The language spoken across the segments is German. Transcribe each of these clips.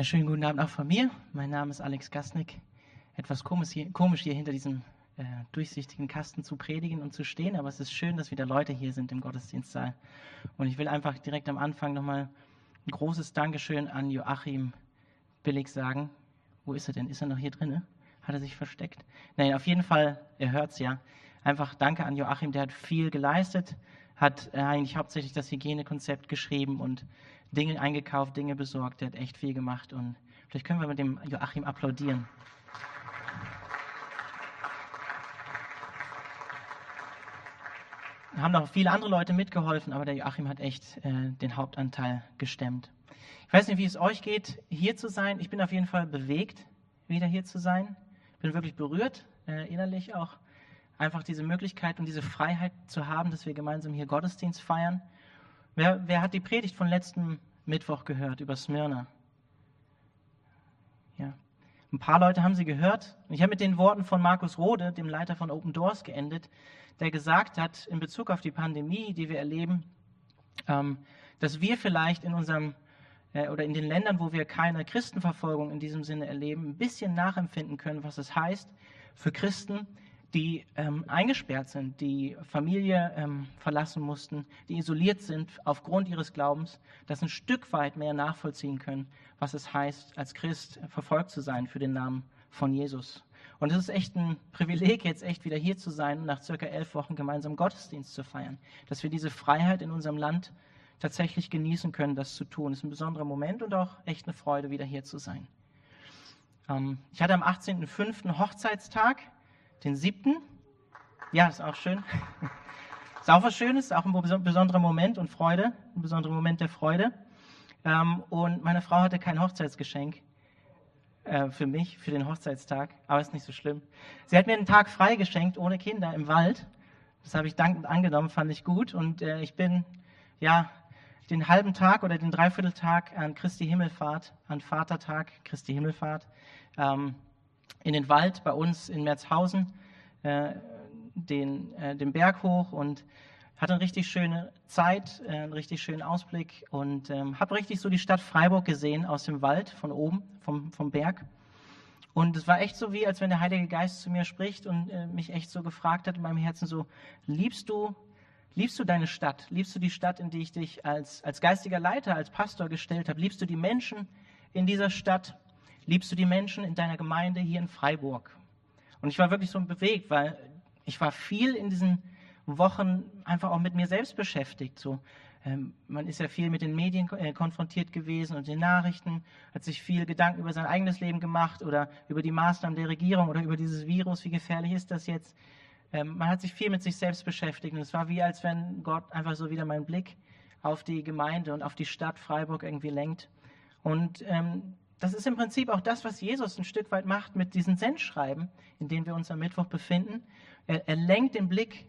Ja, schönen guten Abend auch von mir. Mein Name ist Alex Gasnick. Etwas komisch hier, komisch hier hinter diesem äh, durchsichtigen Kasten zu predigen und zu stehen, aber es ist schön, dass wieder Leute hier sind im Gottesdienstsaal. Und ich will einfach direkt am Anfang nochmal ein großes Dankeschön an Joachim Billig sagen. Wo ist er denn? Ist er noch hier drin? Hat er sich versteckt? Nein, auf jeden Fall, er hört es ja. Einfach danke an Joachim, der hat viel geleistet, hat äh, eigentlich hauptsächlich das Hygienekonzept geschrieben und Dinge eingekauft, Dinge besorgt. Der hat echt viel gemacht und vielleicht können wir mit dem Joachim applaudieren. haben noch viele andere Leute mitgeholfen, aber der Joachim hat echt äh, den Hauptanteil gestemmt. Ich weiß nicht, wie es euch geht, hier zu sein. Ich bin auf jeden Fall bewegt, wieder hier zu sein. Bin wirklich berührt, äh, innerlich auch. Einfach diese Möglichkeit und diese Freiheit zu haben, dass wir gemeinsam hier Gottesdienst feiern. Wer, wer hat die Predigt von letztem Mittwoch gehört über Smyrna? Ja. Ein paar Leute haben sie gehört. Ich habe mit den Worten von Markus Rode, dem Leiter von Open Doors, geendet, der gesagt hat, in Bezug auf die Pandemie, die wir erleben, ähm, dass wir vielleicht in unserem äh, oder in den Ländern, wo wir keine Christenverfolgung in diesem Sinne erleben, ein bisschen nachempfinden können, was es heißt für Christen, die ähm, eingesperrt sind, die Familie ähm, verlassen mussten, die isoliert sind aufgrund ihres Glaubens, das ein Stück weit mehr nachvollziehen können, was es heißt, als Christ verfolgt zu sein für den Namen von Jesus. Und es ist echt ein Privileg, jetzt echt wieder hier zu sein und nach circa elf Wochen gemeinsam Gottesdienst zu feiern, dass wir diese Freiheit in unserem Land tatsächlich genießen können, das zu tun. Es ist ein besonderer Moment und auch echt eine Freude, wieder hier zu sein. Ähm, ich hatte am 18.05. Hochzeitstag den siebten. Ja, ist auch schön. Ist auch was Schönes, auch ein besonderer Moment und Freude, ein besonderer Moment der Freude. Ähm, und meine Frau hatte kein Hochzeitsgeschenk äh, für mich, für den Hochzeitstag, aber ist nicht so schlimm. Sie hat mir einen Tag frei geschenkt, ohne Kinder, im Wald. Das habe ich dankend angenommen, fand ich gut. Und äh, ich bin, ja, den halben Tag oder den Dreivierteltag an Christi Himmelfahrt, an Vatertag, Christi Himmelfahrt, ähm, in den Wald bei uns in Merzhausen, äh, den, äh, den Berg hoch und hatte eine richtig schöne Zeit, äh, einen richtig schönen Ausblick und ähm, habe richtig so die Stadt Freiburg gesehen aus dem Wald, von oben, vom, vom Berg. Und es war echt so wie, als wenn der Heilige Geist zu mir spricht und äh, mich echt so gefragt hat in meinem Herzen so, liebst du, liebst du deine Stadt? Liebst du die Stadt, in die ich dich als, als geistiger Leiter, als Pastor gestellt habe? Liebst du die Menschen in dieser Stadt? Liebst du die Menschen in deiner Gemeinde hier in Freiburg? Und ich war wirklich so bewegt, weil ich war viel in diesen Wochen einfach auch mit mir selbst beschäftigt. So, ähm, man ist ja viel mit den Medien äh, konfrontiert gewesen und den Nachrichten, hat sich viel Gedanken über sein eigenes Leben gemacht oder über die Maßnahmen der Regierung oder über dieses Virus, wie gefährlich ist das jetzt. Ähm, man hat sich viel mit sich selbst beschäftigt und es war wie, als wenn Gott einfach so wieder meinen Blick auf die Gemeinde und auf die Stadt Freiburg irgendwie lenkt. Und ähm, das ist im Prinzip auch das, was Jesus ein Stück weit macht mit diesen Sendschreiben, in denen wir uns am Mittwoch befinden. Er, er lenkt den Blick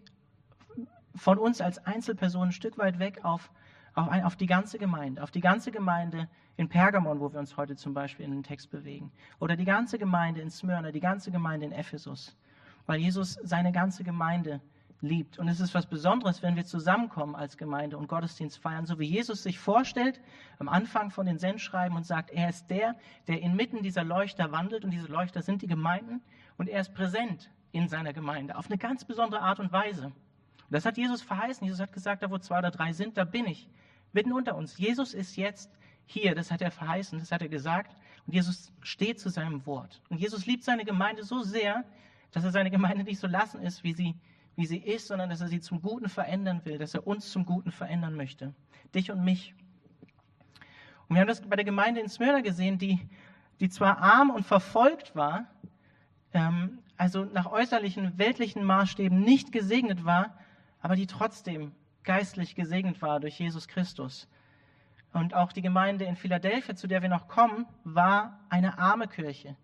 von uns als Einzelpersonen ein Stück weit weg auf, auf, ein, auf die ganze Gemeinde, auf die ganze Gemeinde in Pergamon, wo wir uns heute zum Beispiel in den Text bewegen, oder die ganze Gemeinde in Smyrna, die ganze Gemeinde in Ephesus, weil Jesus seine ganze Gemeinde liebt. Und es ist was Besonderes, wenn wir zusammenkommen als Gemeinde und Gottesdienst feiern, so wie Jesus sich vorstellt am Anfang von den Sendschreiben und sagt, er ist der, der inmitten dieser Leuchter wandelt und diese Leuchter sind die Gemeinden und er ist präsent in seiner Gemeinde auf eine ganz besondere Art und Weise. Und das hat Jesus verheißen. Jesus hat gesagt, da wo zwei oder drei sind, da bin ich mitten unter uns. Jesus ist jetzt hier, das hat er verheißen, das hat er gesagt und Jesus steht zu seinem Wort. Und Jesus liebt seine Gemeinde so sehr, dass er seine Gemeinde nicht so lassen ist, wie sie wie sie ist, sondern dass er sie zum Guten verändern will, dass er uns zum Guten verändern möchte. Dich und mich. Und wir haben das bei der Gemeinde in Smyrna gesehen, die, die zwar arm und verfolgt war, ähm, also nach äußerlichen weltlichen Maßstäben nicht gesegnet war, aber die trotzdem geistlich gesegnet war durch Jesus Christus. Und auch die Gemeinde in Philadelphia, zu der wir noch kommen, war eine arme Kirche.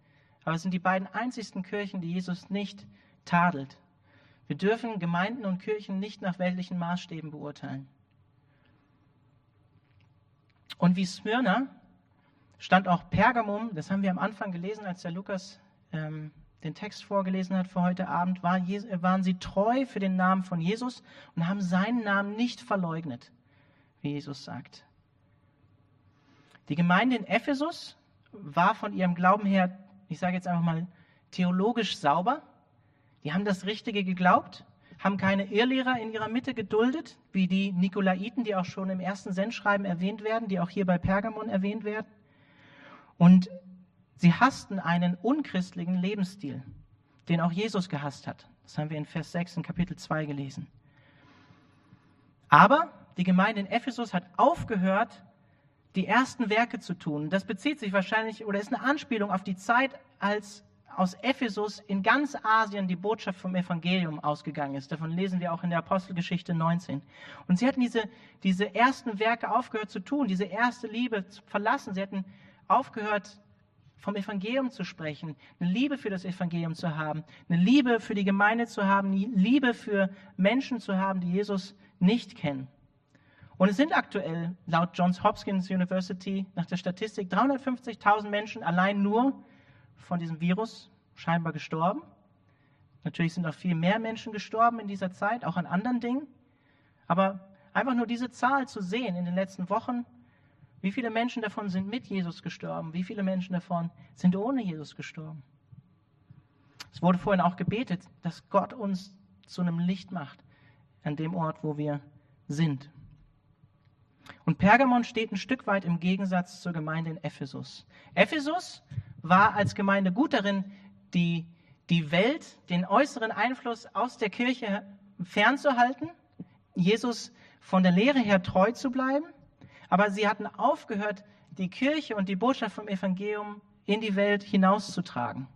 Aber es sind die beiden einzigsten Kirchen, die Jesus nicht tadelt. Wir dürfen Gemeinden und Kirchen nicht nach weltlichen Maßstäben beurteilen. Und wie Smyrna stand auch Pergamum, das haben wir am Anfang gelesen, als der Lukas ähm, den Text vorgelesen hat für heute Abend, war, waren sie treu für den Namen von Jesus und haben seinen Namen nicht verleugnet, wie Jesus sagt. Die Gemeinde in Ephesus war von ihrem Glauben her, ich sage jetzt einfach mal, theologisch sauber. Die haben das Richtige geglaubt, haben keine Irrlehrer in ihrer Mitte geduldet, wie die Nikolaiten, die auch schon im ersten Sendschreiben erwähnt werden, die auch hier bei Pergamon erwähnt werden. Und sie hassten einen unchristlichen Lebensstil, den auch Jesus gehasst hat. Das haben wir in Vers 6 in Kapitel 2 gelesen. Aber die Gemeinde in Ephesus hat aufgehört, die ersten Werke zu tun. Das bezieht sich wahrscheinlich oder ist eine Anspielung auf die Zeit, als aus Ephesus in ganz Asien die Botschaft vom Evangelium ausgegangen ist. Davon lesen wir auch in der Apostelgeschichte 19. Und sie hatten diese, diese ersten Werke aufgehört zu tun, diese erste Liebe zu verlassen. Sie hatten aufgehört, vom Evangelium zu sprechen, eine Liebe für das Evangelium zu haben, eine Liebe für die Gemeinde zu haben, eine Liebe für Menschen zu haben, die Jesus nicht kennen. Und es sind aktuell laut Johns Hopkins University nach der Statistik 350.000 Menschen allein nur von diesem Virus scheinbar gestorben. Natürlich sind auch viel mehr Menschen gestorben in dieser Zeit, auch an anderen Dingen. Aber einfach nur diese Zahl zu sehen in den letzten Wochen, wie viele Menschen davon sind mit Jesus gestorben, wie viele Menschen davon sind ohne Jesus gestorben. Es wurde vorhin auch gebetet, dass Gott uns zu einem Licht macht an dem Ort, wo wir sind. Und Pergamon steht ein Stück weit im Gegensatz zur Gemeinde in Ephesus. Ephesus war als Gemeinde gut darin, die, die Welt, den äußeren Einfluss aus der Kirche fernzuhalten, Jesus von der Lehre her treu zu bleiben, aber sie hatten aufgehört, die Kirche und die Botschaft vom Evangelium in die Welt hinauszutragen.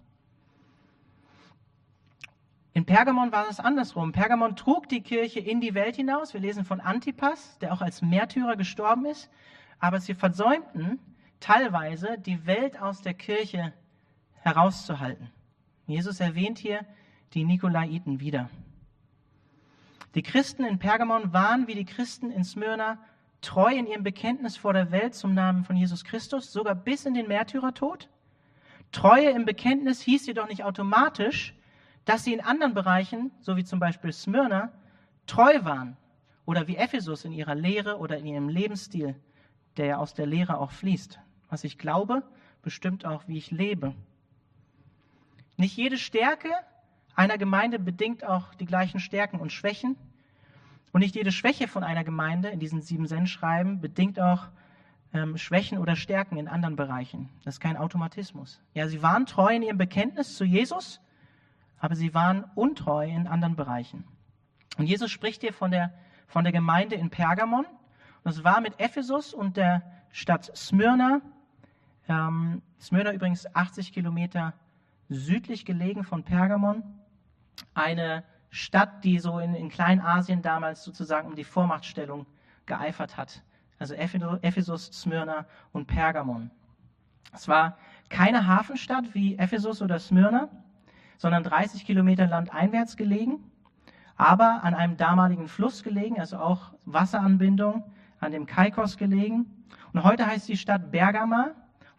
In Pergamon war es andersrum. Pergamon trug die Kirche in die Welt hinaus. Wir lesen von Antipas, der auch als Märtyrer gestorben ist. Aber sie versäumten teilweise, die Welt aus der Kirche herauszuhalten. Jesus erwähnt hier die Nikolaiten wieder. Die Christen in Pergamon waren wie die Christen in Smyrna treu in ihrem Bekenntnis vor der Welt zum Namen von Jesus Christus, sogar bis in den Märtyrertod. Treue im Bekenntnis hieß jedoch nicht automatisch, dass sie in anderen Bereichen, so wie zum Beispiel Smyrna, treu waren oder wie Ephesus in ihrer Lehre oder in ihrem Lebensstil, der ja aus der Lehre auch fließt. Was ich glaube, bestimmt auch, wie ich lebe. Nicht jede Stärke einer Gemeinde bedingt auch die gleichen Stärken und Schwächen. Und nicht jede Schwäche von einer Gemeinde in diesen sieben Sendschreiben bedingt auch ähm, Schwächen oder Stärken in anderen Bereichen. Das ist kein Automatismus. Ja, sie waren treu in ihrem Bekenntnis zu Jesus, aber sie waren untreu in anderen Bereichen. Und Jesus spricht hier von der, von der Gemeinde in Pergamon. Und es war mit Ephesus und der Stadt Smyrna, ähm, Smyrna übrigens 80 Kilometer südlich gelegen von Pergamon, eine Stadt, die so in, in Kleinasien damals sozusagen um die Vormachtstellung geeifert hat. Also Ephesus, Smyrna und Pergamon. Es war keine Hafenstadt wie Ephesus oder Smyrna, sondern 30 Kilometer landeinwärts gelegen, aber an einem damaligen Fluss gelegen, also auch Wasseranbindung, an dem Kaikos gelegen. Und heute heißt die Stadt Bergama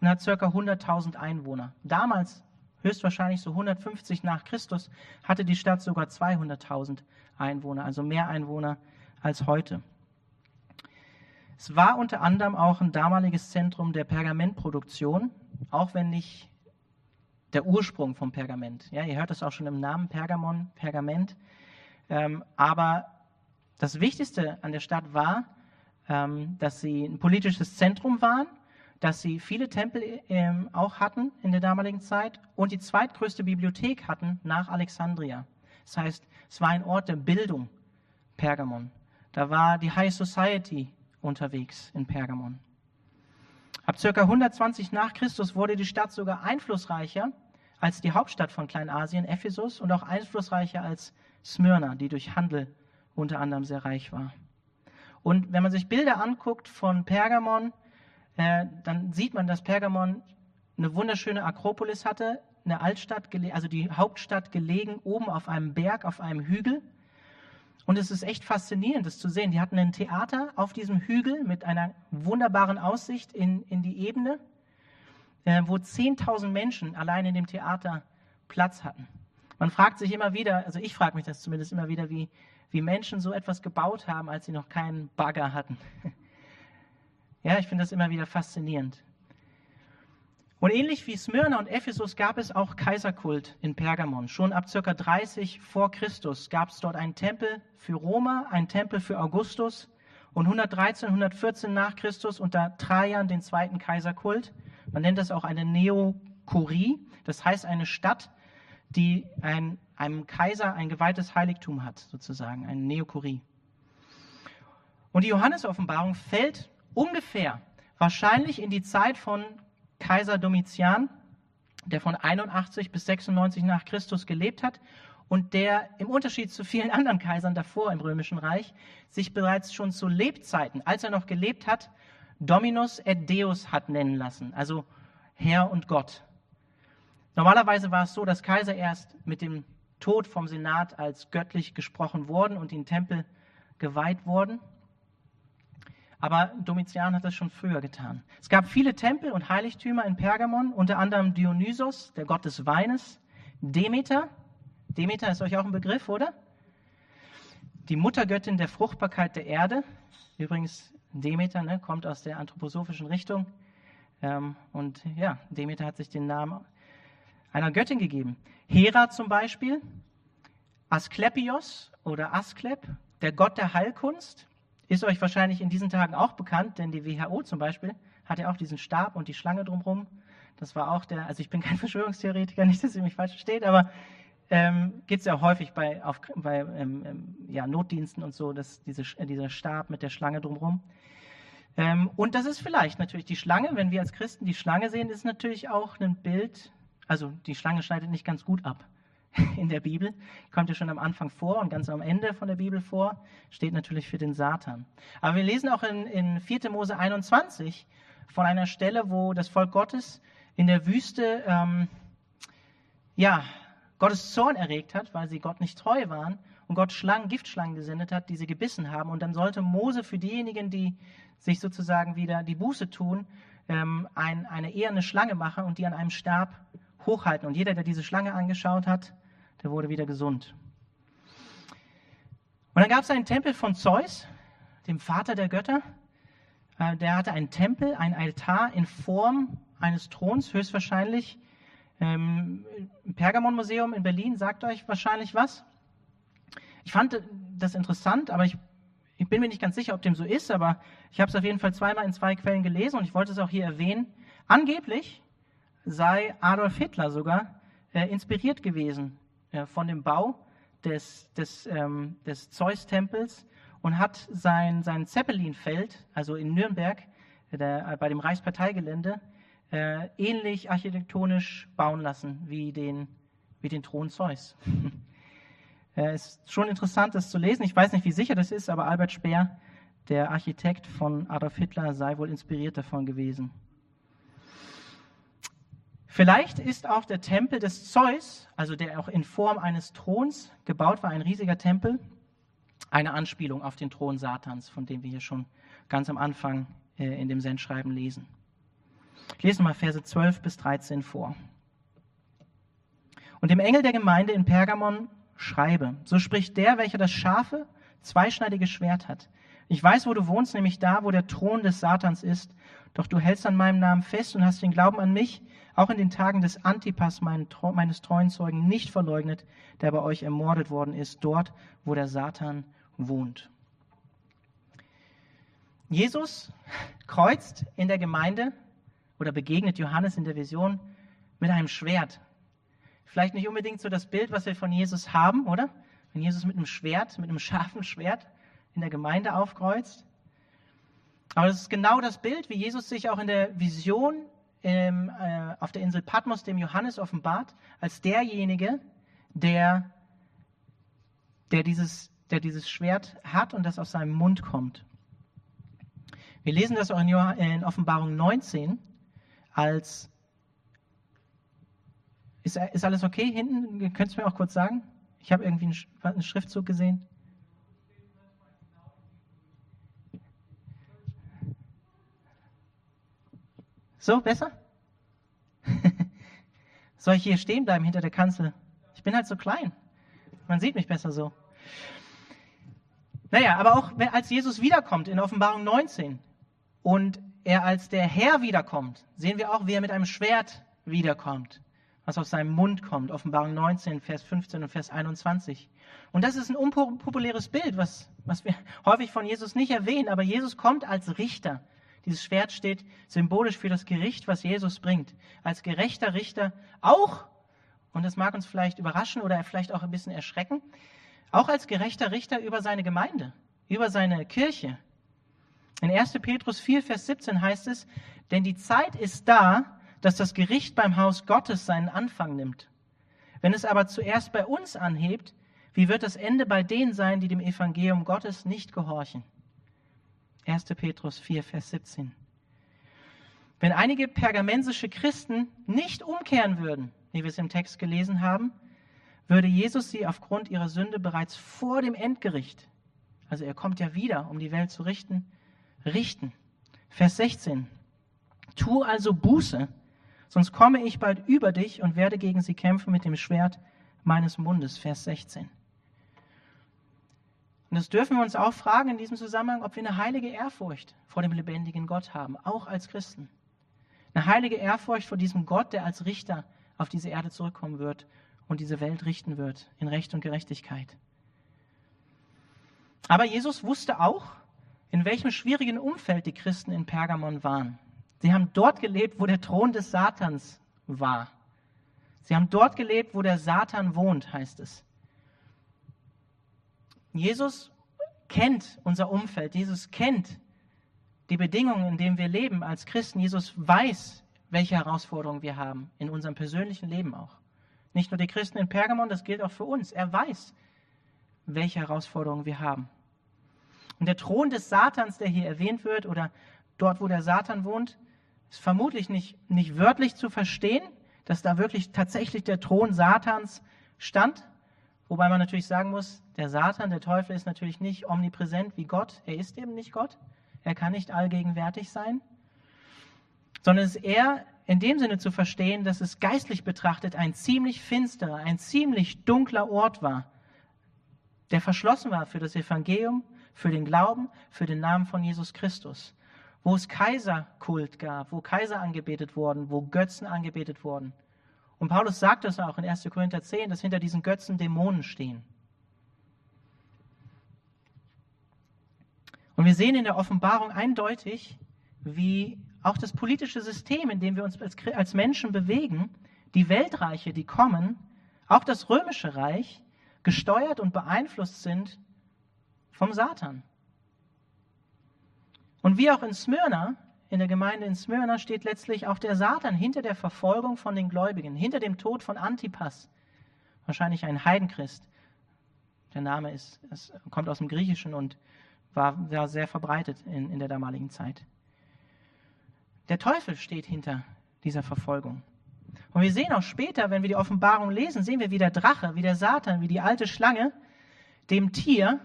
und hat ca. 100.000 Einwohner. Damals, höchstwahrscheinlich so 150 nach Christus, hatte die Stadt sogar 200.000 Einwohner, also mehr Einwohner als heute. Es war unter anderem auch ein damaliges Zentrum der Pergamentproduktion, auch wenn nicht der Ursprung vom Pergament. Ja, ihr hört das auch schon im Namen Pergamon, Pergament. Ähm, aber das Wichtigste an der Stadt war, ähm, dass sie ein politisches Zentrum waren, dass sie viele Tempel ähm, auch hatten in der damaligen Zeit und die zweitgrößte Bibliothek hatten nach Alexandria. Das heißt, es war ein Ort der Bildung, Pergamon. Da war die High Society unterwegs in Pergamon. Ab ca. 120 nach Christus wurde die Stadt sogar einflussreicher als die Hauptstadt von Kleinasien, Ephesus, und auch einflussreicher als Smyrna, die durch Handel unter anderem sehr reich war. Und wenn man sich Bilder anguckt von Pergamon, dann sieht man, dass Pergamon eine wunderschöne Akropolis hatte, eine Altstadt, also die Hauptstadt gelegen oben auf einem Berg, auf einem Hügel. Und es ist echt faszinierend, das zu sehen. Die hatten ein Theater auf diesem Hügel mit einer wunderbaren Aussicht in, in die Ebene äh, wo 10.000 Menschen allein in dem Theater Platz hatten. Man fragt sich immer wieder, also ich frage mich das zumindest immer wieder, wie, wie Menschen so etwas gebaut haben, als sie noch keinen Bagger hatten. Ja, ich finde das immer wieder faszinierend. Und ähnlich wie Smyrna und Ephesus gab es auch Kaiserkult in Pergamon. Schon ab ca. 30 vor Christus gab es dort einen Tempel für Roma, einen Tempel für Augustus und 113, 114 nach Christus unter Trajan den zweiten Kaiserkult. Man nennt das auch eine Neokurie, das heißt eine Stadt, die ein, einem Kaiser ein geweihtes Heiligtum hat, sozusagen, eine Neokurie. Und die Johannes-Offenbarung fällt ungefähr wahrscheinlich in die Zeit von Kaiser Domitian, der von 81 bis 96 nach Christus gelebt hat und der im Unterschied zu vielen anderen Kaisern davor im Römischen Reich sich bereits schon zu Lebzeiten, als er noch gelebt hat, Dominus et Deus hat nennen lassen, also Herr und Gott. Normalerweise war es so, dass Kaiser erst mit dem Tod vom Senat als göttlich gesprochen worden und in Tempel geweiht wurden. Aber Domitian hat das schon früher getan. Es gab viele Tempel und Heiligtümer in Pergamon, unter anderem Dionysos, der Gott des Weines, Demeter. Demeter ist euch auch ein Begriff, oder? Die Muttergöttin der Fruchtbarkeit der Erde. Übrigens, Demeter ne, kommt aus der anthroposophischen Richtung. Ähm, und ja, Demeter hat sich den Namen einer Göttin gegeben. Hera zum Beispiel, Asklepios oder Asklep, der Gott der Heilkunst. Ist euch wahrscheinlich in diesen Tagen auch bekannt, denn die WHO zum Beispiel hat ja auch diesen Stab und die Schlange drumherum. Das war auch der, also ich bin kein Verschwörungstheoretiker, nicht, dass ihr mich falsch versteht, aber ähm, gibt es ja häufig bei, auf, bei ähm, ähm, ja, Notdiensten und so, dass diese, äh, dieser Stab mit der Schlange drumherum. Ähm, und das ist vielleicht natürlich die Schlange, wenn wir als Christen die Schlange sehen, ist natürlich auch ein Bild, also die Schlange schneidet nicht ganz gut ab. in der Bibel, kommt ja schon am Anfang vor und ganz am Ende von der Bibel vor, steht natürlich für den Satan. Aber wir lesen auch in, in 4. Mose 21 von einer Stelle, wo das Volk Gottes in der Wüste, ähm, ja, Gottes Zorn erregt hat, weil sie Gott nicht treu waren und Gott Schlangen, Giftschlangen gesendet hat, die sie gebissen haben. Und dann sollte Mose für diejenigen, die sich sozusagen wieder die Buße tun, ähm, ein, eine eherne Schlange machen und die an einem Stab hochhalten. Und jeder, der diese Schlange angeschaut hat, der wurde wieder gesund. Und dann gab es einen Tempel von Zeus, dem Vater der Götter. Äh, der hatte einen Tempel, ein Altar in Form eines Throns, höchstwahrscheinlich. Ähm, Pergamon-Museum in Berlin sagt euch wahrscheinlich was. Ich fand das interessant, aber ich, ich bin mir nicht ganz sicher, ob dem so ist, aber ich habe es auf jeden Fall zweimal in zwei Quellen gelesen und ich wollte es auch hier erwähnen. Angeblich sei Adolf Hitler sogar äh, inspiriert gewesen äh, von dem Bau des, des, ähm, des Zeus-Tempels und hat sein, sein Zeppelinfeld, also in Nürnberg, äh, der, äh, bei dem Reichsparteigelände, äh, ähnlich architektonisch bauen lassen wie den, wie den Thron Zeus. Es ist schon interessant, das zu lesen. Ich weiß nicht, wie sicher das ist, aber Albert Speer, der Architekt von Adolf Hitler, sei wohl inspiriert davon gewesen. Vielleicht ist auch der Tempel des Zeus, also der auch in Form eines Throns gebaut war, ein riesiger Tempel, eine Anspielung auf den Thron Satans, von dem wir hier schon ganz am Anfang äh, in dem Sendschreiben lesen. Ich lese mal Verse 12 bis 13 vor. Und dem Engel der Gemeinde in Pergamon schreibe, so spricht der, welcher das scharfe, zweischneidige Schwert hat. Ich weiß, wo du wohnst, nämlich da, wo der Thron des Satans ist, doch du hältst an meinem Namen fest und hast den Glauben an mich, auch in den Tagen des Antipas, meines treuen Zeugen, nicht verleugnet, der bei euch ermordet worden ist, dort, wo der Satan wohnt. Jesus kreuzt in der Gemeinde oder begegnet Johannes in der Vision mit einem Schwert. Vielleicht nicht unbedingt so das Bild, was wir von Jesus haben, oder? Wenn Jesus mit einem Schwert, mit einem scharfen Schwert in der Gemeinde aufkreuzt. Aber das ist genau das Bild, wie Jesus sich auch in der Vision ähm, äh, auf der Insel Patmos dem Johannes offenbart, als derjenige, der, der, dieses, der dieses Schwert hat und das aus seinem Mund kommt. Wir lesen das auch in, in Offenbarung 19 als ist, ist, alles okay hinten? Könntest du mir auch kurz sagen? Ich habe irgendwie einen, einen Schriftzug gesehen. So, besser? Soll ich hier stehen bleiben hinter der Kanzel? Ich bin halt so klein. Man sieht mich besser so. Naja, aber auch als Jesus wiederkommt in Offenbarung 19 und er als der Herr wiederkommt, sehen wir auch, wie er mit einem Schwert wiederkommt, was aus seinem Mund kommt. Offenbarung 19, Vers 15 und Vers 21. Und das ist ein unpopuläres Bild, was, was wir häufig von Jesus nicht erwähnen, aber Jesus kommt als Richter. Dieses Schwert steht symbolisch für das Gericht, was Jesus bringt. Als gerechter Richter auch, und das mag uns vielleicht überraschen oder vielleicht auch ein bisschen erschrecken, auch als gerechter Richter über seine Gemeinde, über seine Kirche. In 1. Petrus 4, Vers 17 heißt es, denn die Zeit ist da, dass das Gericht beim Haus Gottes seinen Anfang nimmt. Wenn es aber zuerst bei uns anhebt, wie wird das Ende bei denen sein, die dem Evangelium Gottes nicht gehorchen? 1. Petrus 4, Vers 17. Wenn einige pergamensische Christen nicht umkehren würden, wie wir es im Text gelesen haben, würde Jesus sie aufgrund ihrer Sünde bereits vor dem Endgericht, also er kommt ja wieder, um die Welt zu richten, richten. Vers 16. Tu also Buße, sonst komme ich bald über dich und werde gegen sie kämpfen mit dem Schwert meines Mundes. Vers 16. Und das dürfen wir uns auch fragen in diesem Zusammenhang, ob wir eine heilige Ehrfurcht vor dem lebendigen Gott haben, auch als Christen. Eine heilige Ehrfurcht vor diesem Gott, der als Richter auf diese Erde zurückkommen wird und diese Welt richten wird in Recht und Gerechtigkeit. Aber Jesus wusste auch, in welchem schwierigen Umfeld die Christen in Pergamon waren. Sie haben dort gelebt, wo der Thron des Satans war. Sie haben dort gelebt, wo der Satan wohnt, heißt es. Jesus kennt unser Umfeld. Jesus kennt die Bedingungen, in denen wir leben als Christen. Jesus weiß, welche Herausforderungen wir haben, in unserem persönlichen Leben auch. Nicht nur die Christen in Pergamon, das gilt auch für uns. Er weiß, welche Herausforderungen wir haben. Und der Thron des Satans, der hier erwähnt wird, oder dort, wo der Satan wohnt, ist vermutlich nicht, nicht wörtlich zu verstehen, dass da wirklich tatsächlich der Thron Satans stand, Wobei man natürlich sagen muss, der Satan, der Teufel ist natürlich nicht omnipräsent wie Gott. Er ist eben nicht Gott. Er kann nicht allgegenwärtig sein. Sondern es ist eher in dem Sinne zu verstehen, dass es geistlich betrachtet ein ziemlich finsterer, ein ziemlich dunkler Ort war, der verschlossen war für das Evangelium, für den Glauben, für den Namen von Jesus Christus. Wo es Kaiserkult gab, wo Kaiser angebetet wurden, wo Götzen angebetet wurden. Und Paulus sagt es auch in 1. Korinther 10, dass hinter diesen Götzen Dämonen stehen. Und wir sehen in der Offenbarung eindeutig, wie auch das politische System, in dem wir uns als, als Menschen bewegen, die Weltreiche, die kommen, auch das römische Reich, gesteuert und beeinflusst sind vom Satan. Und wie auch in Smyrna in der Gemeinde in Smyrna steht letztlich auch der Satan hinter der Verfolgung von den Gläubigen, hinter dem Tod von Antipas, wahrscheinlich ein Heidenchrist. Der Name ist, es kommt aus dem Griechischen und war, war sehr verbreitet in, in der damaligen Zeit. Der Teufel steht hinter dieser Verfolgung. Und wir sehen auch später, wenn wir die Offenbarung lesen, sehen wir, wie der Drache, wie der Satan, wie die alte Schlange dem Tier,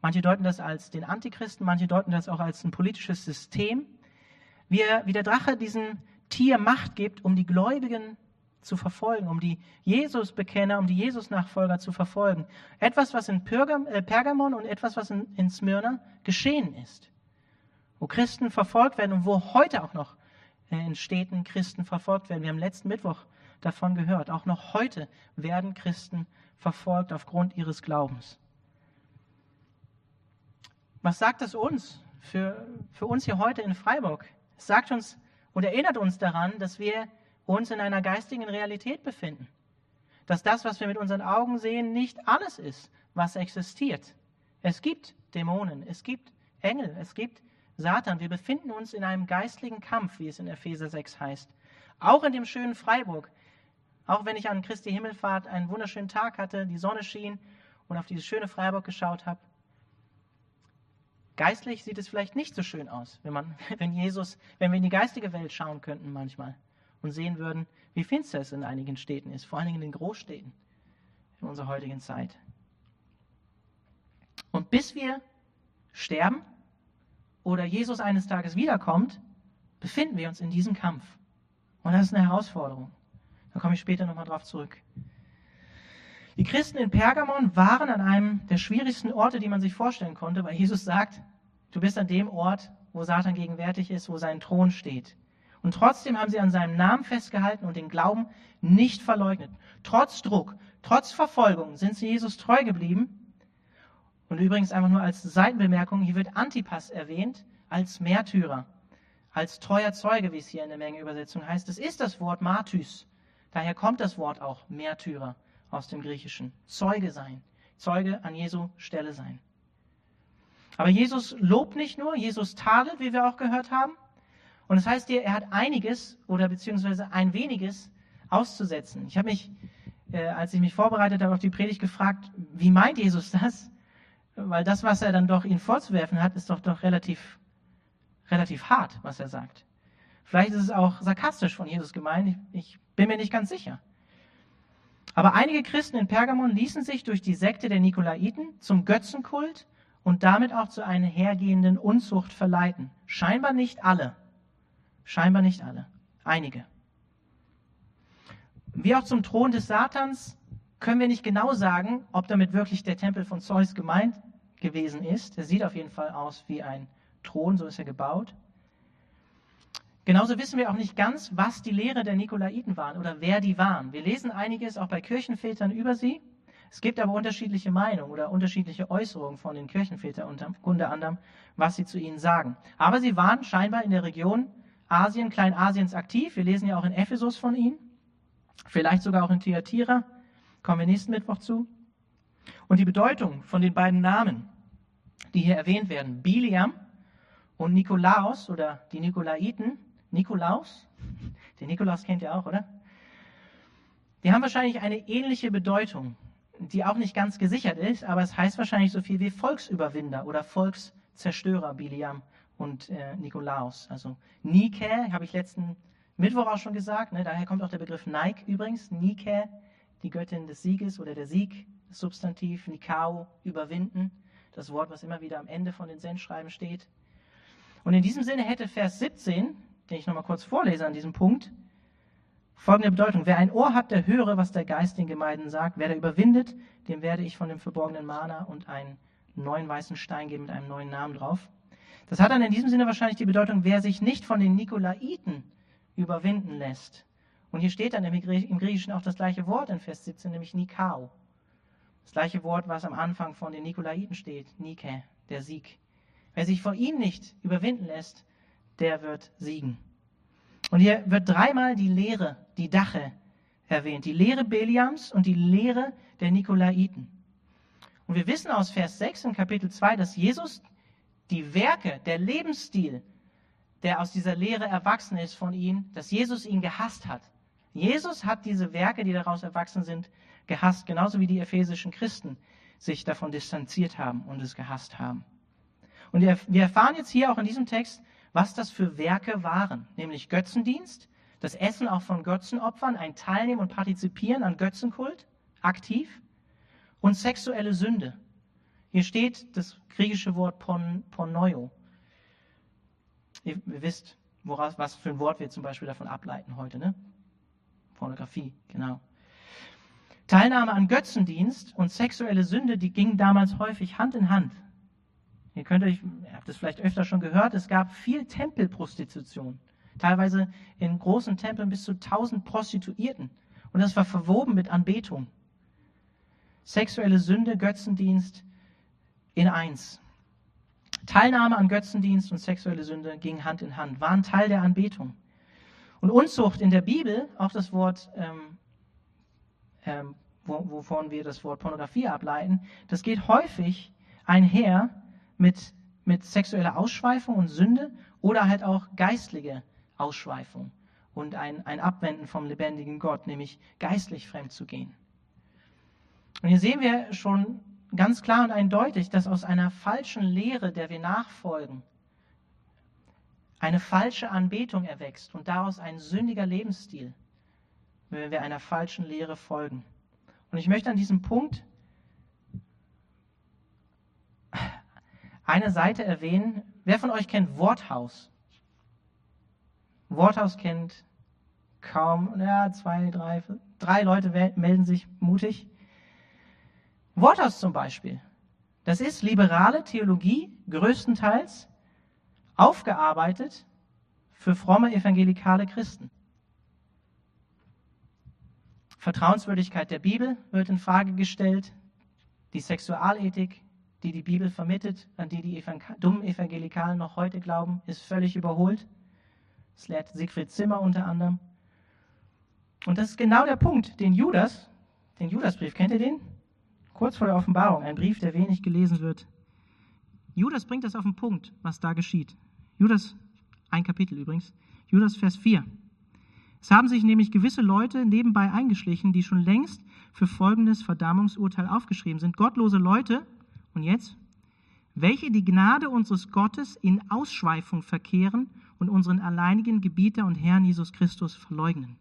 manche deuten das als den Antichristen, manche deuten das auch als ein politisches System, wie, er, wie der Drache diesem Tier Macht gibt, um die Gläubigen zu verfolgen, um die Jesus-Bekenner, um die Jesus-Nachfolger zu verfolgen. Etwas, was in Pergam, äh, Pergamon und etwas, was in, in Smyrna geschehen ist. Wo Christen verfolgt werden und wo heute auch noch äh, in Städten Christen verfolgt werden. Wir haben letzten Mittwoch davon gehört. Auch noch heute werden Christen verfolgt aufgrund ihres Glaubens. Was sagt das uns? Für, für uns hier heute in Freiburg? Sagt uns und erinnert uns daran, dass wir uns in einer geistigen Realität befinden. Dass das, was wir mit unseren Augen sehen, nicht alles ist, was existiert. Es gibt Dämonen, es gibt Engel, es gibt Satan. Wir befinden uns in einem geistlichen Kampf, wie es in Epheser 6 heißt. Auch in dem schönen Freiburg. Auch wenn ich an Christi Himmelfahrt einen wunderschönen Tag hatte, die Sonne schien und auf dieses schöne Freiburg geschaut habe, Geistlich sieht es vielleicht nicht so schön aus, wenn, man, wenn Jesus, wenn wir in die geistige Welt schauen könnten manchmal und sehen würden, wie finster es in einigen Städten ist, vor allen Dingen in den Großstädten in unserer heutigen Zeit. Und bis wir sterben oder Jesus eines Tages wiederkommt, befinden wir uns in diesem Kampf. Und das ist eine Herausforderung. Da komme ich später nochmal drauf zurück. Die Christen in Pergamon waren an einem der schwierigsten Orte, die man sich vorstellen konnte, weil Jesus sagt, du bist an dem Ort, wo Satan gegenwärtig ist, wo sein Thron steht. Und trotzdem haben sie an seinem Namen festgehalten und den Glauben nicht verleugnet. Trotz Druck, trotz Verfolgung sind sie Jesus treu geblieben. Und übrigens einfach nur als Seitenbemerkung, hier wird Antipas erwähnt als Märtyrer, als treuer Zeuge, wie es hier in der Mengenübersetzung heißt. Das ist das Wort Martys. Daher kommt das Wort auch Märtyrer aus dem Griechischen. Zeuge sein, Zeuge an Jesu Stelle sein. Aber Jesus lobt nicht nur, Jesus tadelt, wie wir auch gehört haben. Und das heißt er hat einiges oder beziehungsweise ein weniges auszusetzen. Ich habe mich, äh, als ich mich vorbereitet habe auf die Predigt, gefragt, wie meint Jesus das? Weil das, was er dann doch ihnen vorzuwerfen hat, ist doch doch relativ, relativ hart, was er sagt. Vielleicht ist es auch sarkastisch von Jesus gemeint, ich bin mir nicht ganz sicher. Aber einige Christen in Pergamon ließen sich durch die Sekte der Nikolaiten zum Götzenkult und damit auch zu einer hergehenden Unzucht verleiten. Scheinbar nicht alle. Scheinbar nicht alle. Einige. Wie auch zum Thron des Satans können wir nicht genau sagen, ob damit wirklich der Tempel von Zeus gemeint gewesen ist. Er sieht auf jeden Fall aus wie ein Thron, so ist er gebaut. Genauso wissen wir auch nicht ganz, was die Lehre der Nikolaiten waren oder wer die waren. Wir lesen einiges auch bei Kirchenvätern über sie. Es gibt aber unterschiedliche Meinungen oder unterschiedliche Äußerungen von den Kirchenvätern unter anderem, was sie zu ihnen sagen. Aber sie waren scheinbar in der Region Asien, Kleinasiens aktiv. Wir lesen ja auch in Ephesus von ihnen. Vielleicht sogar auch in Thyatira. Kommen wir nächsten Mittwoch zu. Und die Bedeutung von den beiden Namen, die hier erwähnt werden, Biliam und Nikolaus oder die Nikolaiten, Nikolaus, den Nikolaus kennt ihr auch, oder? Die haben wahrscheinlich eine ähnliche Bedeutung die auch nicht ganz gesichert ist, aber es heißt wahrscheinlich so viel wie Volksüberwinder oder Volkszerstörer, Biliam und äh, Nikolaus. Also Nike, habe ich letzten Mittwoch auch schon gesagt, ne, daher kommt auch der Begriff Nike übrigens, Nike, die Göttin des Sieges oder der Sieg, das Substantiv, Nikao, überwinden, das Wort, was immer wieder am Ende von den Sendschreiben steht. Und in diesem Sinne hätte Vers 17, den ich nochmal kurz vorlese an diesem Punkt, Folgende Bedeutung. Wer ein Ohr hat, der höre, was der Geist den Gemeinden sagt. Wer da überwindet, dem werde ich von dem verborgenen Mana und einen neuen weißen Stein geben mit einem neuen Namen drauf. Das hat dann in diesem Sinne wahrscheinlich die Bedeutung, wer sich nicht von den Nikolaiten überwinden lässt. Und hier steht dann im Griechischen auch das gleiche Wort in Vers 17, nämlich Nikao. Das gleiche Wort, was am Anfang von den Nikolaiten steht, Nike, der Sieg. Wer sich vor ihm nicht überwinden lässt, der wird siegen. Und hier wird dreimal die Lehre, die Dache erwähnt. Die Lehre Beliams und die Lehre der Nikolaiten. Und wir wissen aus Vers 6 in Kapitel 2, dass Jesus die Werke, der Lebensstil, der aus dieser Lehre erwachsen ist von ihm, dass Jesus ihn gehasst hat. Jesus hat diese Werke, die daraus erwachsen sind, gehasst, genauso wie die ephesischen Christen sich davon distanziert haben und es gehasst haben. Und wir erfahren jetzt hier auch in diesem Text, was das für Werke waren, nämlich Götzendienst, das Essen auch von Götzenopfern, ein Teilnehmen und Partizipieren an Götzenkult, aktiv, und sexuelle Sünde. Hier steht das griechische Wort pon, pornoio. Ihr, ihr wisst, woraus, was für ein Wort wir zum Beispiel davon ableiten heute, ne? Pornografie, genau. Teilnahme an Götzendienst und sexuelle Sünde, die gingen damals häufig Hand in Hand. Ihr könnt euch, ihr habt es vielleicht öfter schon gehört, es gab viel Tempelprostitution. Teilweise in großen Tempeln bis zu 1000 Prostituierten. Und das war verwoben mit Anbetung. Sexuelle Sünde, Götzendienst in eins. Teilnahme an Götzendienst und sexuelle Sünde gingen Hand in Hand, waren Teil der Anbetung. Und Unzucht in der Bibel, auch das Wort, ähm, ähm, wovon wir das Wort Pornografie ableiten, das geht häufig einher mit, mit sexueller Ausschweifung und Sünde oder halt auch geistliche Ausschweifung und ein, ein Abwenden vom lebendigen Gott, nämlich geistlich fremd zu gehen. Und hier sehen wir schon ganz klar und eindeutig, dass aus einer falschen Lehre, der wir nachfolgen, eine falsche Anbetung erwächst und daraus ein sündiger Lebensstil, wenn wir einer falschen Lehre folgen. Und ich möchte an diesem Punkt eine Seite erwähnen. Wer von euch kennt Worthaus? Worthaus kennt kaum, ja, zwei, drei, drei Leute melden sich mutig. Worthaus zum Beispiel. Das ist liberale Theologie, größtenteils, aufgearbeitet für fromme evangelikale Christen. Vertrauenswürdigkeit der Bibel wird in Frage gestellt, die Sexualethik, die die Bibel vermittelt, an die die dummen Evangelikalen noch heute glauben, ist völlig überholt. Das lehrt Siegfried Zimmer unter anderem. Und das ist genau der Punkt, den Judas, den Judasbrief, kennt ihr den? Kurz vor der Offenbarung, ein Brief, der wenig gelesen wird. Judas bringt das auf den Punkt, was da geschieht. Judas, ein Kapitel übrigens, Judas Vers 4. Es haben sich nämlich gewisse Leute nebenbei eingeschlichen, die schon längst für folgendes Verdammungsurteil aufgeschrieben sind. Gottlose Leute, und jetzt, welche die Gnade unseres Gottes in Ausschweifung verkehren und unseren alleinigen Gebieter und Herrn Jesus Christus verleugnen.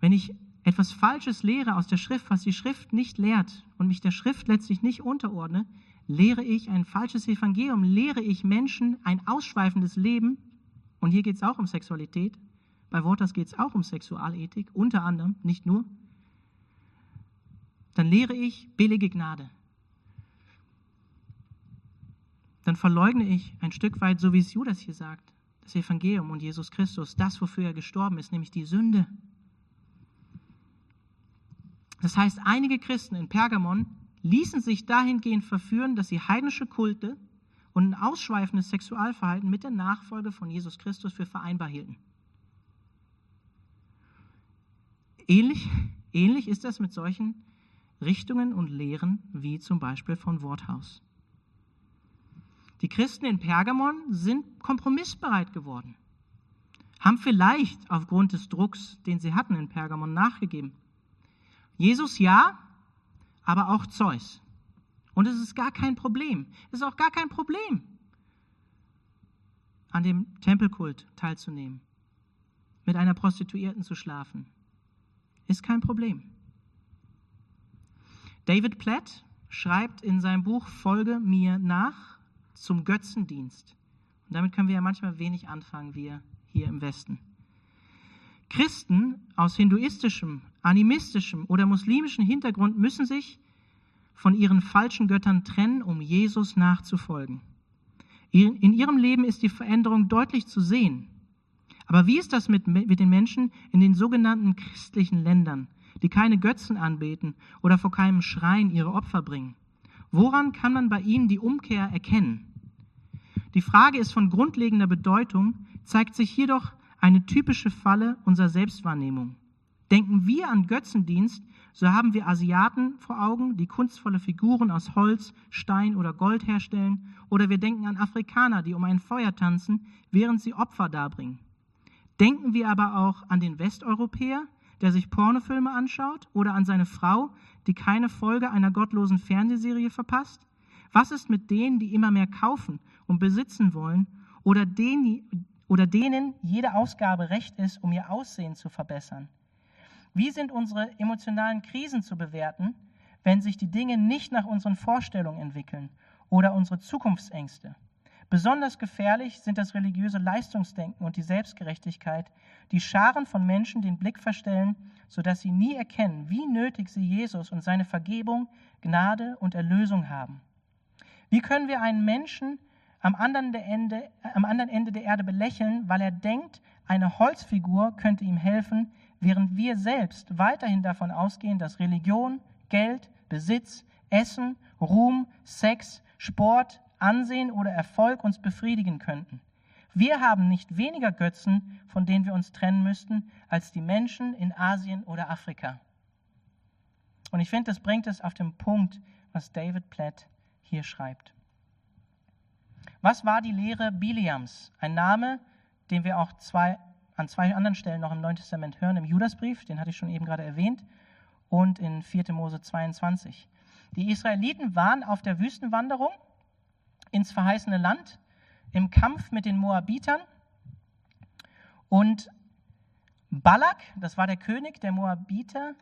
Wenn ich etwas Falsches lehre aus der Schrift, was die Schrift nicht lehrt und mich der Schrift letztlich nicht unterordne, lehre ich ein falsches Evangelium, lehre ich Menschen ein ausschweifendes Leben, und hier geht es auch um Sexualität, bei Worters geht es auch um Sexualethik, unter anderem, nicht nur, dann lehre ich billige Gnade. Dann verleugne ich ein Stück weit, so wie es Judas hier sagt, das Evangelium und Jesus Christus, das, wofür er gestorben ist, nämlich die Sünde. Das heißt, einige Christen in Pergamon ließen sich dahingehend verführen, dass sie heidnische Kulte und ein ausschweifendes Sexualverhalten mit der Nachfolge von Jesus Christus für vereinbar hielten. Ähnlich, ähnlich ist das mit solchen Richtungen und Lehren wie zum Beispiel von Worthaus. Die Christen in Pergamon sind kompromissbereit geworden, haben vielleicht aufgrund des Drucks, den sie hatten in Pergamon, nachgegeben. Jesus ja, aber auch Zeus. Und es ist gar kein Problem. Es ist auch gar kein Problem, an dem Tempelkult teilzunehmen, mit einer Prostituierten zu schlafen. Ist kein Problem. David Platt schreibt in seinem Buch Folge mir nach zum Götzendienst. Und damit können wir ja manchmal wenig anfangen, wir hier im Westen. Christen aus hinduistischem, animistischem oder muslimischem Hintergrund müssen sich von ihren falschen Göttern trennen, um Jesus nachzufolgen. In ihrem Leben ist die Veränderung deutlich zu sehen. Aber wie ist das mit, mit den Menschen in den sogenannten christlichen Ländern, die keine Götzen anbeten oder vor keinem Schrein ihre Opfer bringen? Woran kann man bei ihnen die Umkehr erkennen? Die Frage ist von grundlegender Bedeutung, zeigt sich jedoch eine typische Falle unserer Selbstwahrnehmung. Denken wir an Götzendienst, so haben wir Asiaten vor Augen, die kunstvolle Figuren aus Holz, Stein oder Gold herstellen, oder wir denken an Afrikaner, die um ein Feuer tanzen, während sie Opfer darbringen. Denken wir aber auch an den Westeuropäer, der sich Pornofilme anschaut, oder an seine Frau, die keine Folge einer gottlosen Fernsehserie verpasst? Was ist mit denen, die immer mehr kaufen und besitzen wollen, oder denen, oder denen jede Ausgabe recht ist, um ihr Aussehen zu verbessern? Wie sind unsere emotionalen Krisen zu bewerten, wenn sich die Dinge nicht nach unseren Vorstellungen entwickeln oder unsere Zukunftsängste? Besonders gefährlich sind das religiöse Leistungsdenken und die Selbstgerechtigkeit, die Scharen von Menschen den Blick verstellen, sodass sie nie erkennen, wie nötig sie Jesus und seine Vergebung, Gnade und Erlösung haben. Wie können wir einen Menschen am anderen, Ende, am anderen Ende der Erde belächeln, weil er denkt, eine Holzfigur könnte ihm helfen, während wir selbst weiterhin davon ausgehen, dass Religion, Geld, Besitz, Essen, Ruhm, Sex, Sport, Ansehen oder Erfolg uns befriedigen könnten. Wir haben nicht weniger Götzen, von denen wir uns trennen müssten, als die Menschen in Asien oder Afrika. Und ich finde, das bringt es auf den Punkt, was David Platt hier schreibt. Was war die Lehre Biliams? Ein Name, den wir auch zwei, an zwei anderen Stellen noch im Neuen Testament hören, im Judasbrief, den hatte ich schon eben gerade erwähnt, und in 4. Mose 22. Die Israeliten waren auf der Wüstenwanderung ins verheißene Land im Kampf mit den Moabitern und Balak, das war der König der Moabiter,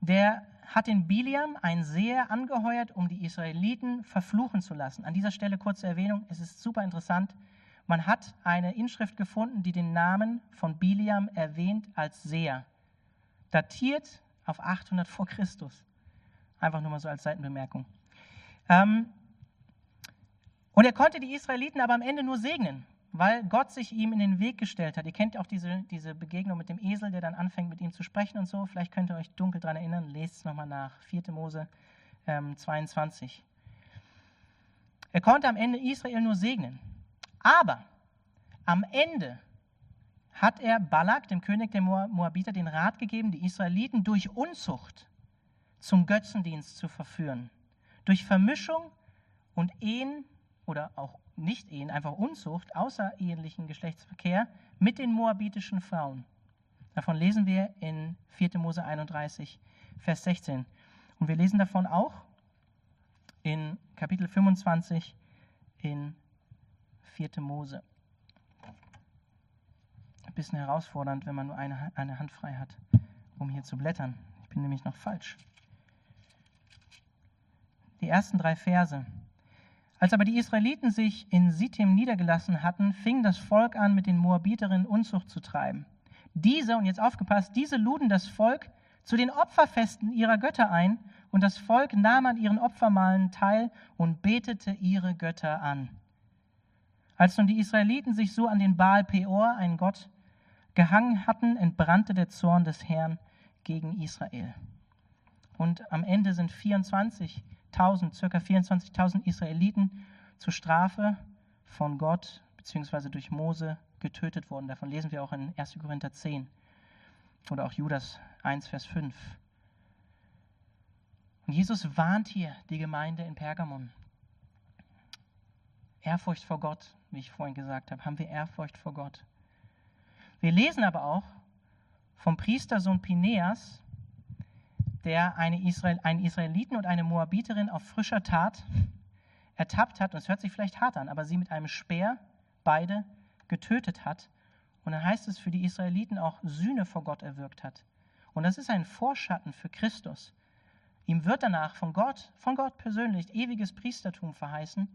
der hat den Biliam, ein Seher, angeheuert, um die Israeliten verfluchen zu lassen. An dieser Stelle kurze Erwähnung, es ist super interessant. Man hat eine Inschrift gefunden, die den Namen von Biliam erwähnt als Seher. Datiert auf 800 vor Christus. Einfach nur mal so als Seitenbemerkung. Ähm, und er konnte die Israeliten aber am Ende nur segnen, weil Gott sich ihm in den Weg gestellt hat. Ihr kennt auch diese, diese Begegnung mit dem Esel, der dann anfängt mit ihm zu sprechen und so. Vielleicht könnt ihr euch dunkel daran erinnern. Lest es nochmal nach. 4. Mose ähm, 22. Er konnte am Ende Israel nur segnen. Aber am Ende hat er Balak, dem König der Moabiter, den Rat gegeben, die Israeliten durch Unzucht zum Götzendienst zu verführen. Durch Vermischung und Ehen oder auch nicht Ehen, einfach Unzucht, außerehelichen Geschlechtsverkehr mit den moabitischen Frauen. Davon lesen wir in 4. Mose 31, Vers 16. Und wir lesen davon auch in Kapitel 25 in 4. Mose. Ein bisschen herausfordernd, wenn man nur eine, eine Hand frei hat, um hier zu blättern. Ich bin nämlich noch falsch. Die ersten drei Verse. Als aber die Israeliten sich in Sittim niedergelassen hatten, fing das Volk an, mit den Moabiterinnen Unzucht zu treiben. Diese, und jetzt aufgepasst, diese luden das Volk zu den Opferfesten ihrer Götter ein, und das Volk nahm an ihren Opfermahlen teil und betete ihre Götter an. Als nun die Israeliten sich so an den Baal Peor, einen Gott, gehangen hatten, entbrannte der Zorn des Herrn gegen Israel. Und am Ende sind 24.000, circa 24.000 Israeliten zur Strafe von Gott bzw. durch Mose getötet worden. Davon lesen wir auch in 1. Korinther 10 oder auch Judas 1, Vers 5. Und Jesus warnt hier die Gemeinde in Pergamon. Ehrfurcht vor Gott, wie ich vorhin gesagt habe, haben wir Ehrfurcht vor Gott. Wir lesen aber auch vom Priestersohn Pineas, der eine Israel, einen Israeliten und eine Moabiterin auf frischer Tat ertappt hat, und es hört sich vielleicht hart an, aber sie mit einem Speer beide getötet hat. Und dann heißt es für die Israeliten auch Sühne vor Gott erwirkt hat. Und das ist ein Vorschatten für Christus. Ihm wird danach von Gott, von Gott persönlich, ewiges Priestertum verheißen.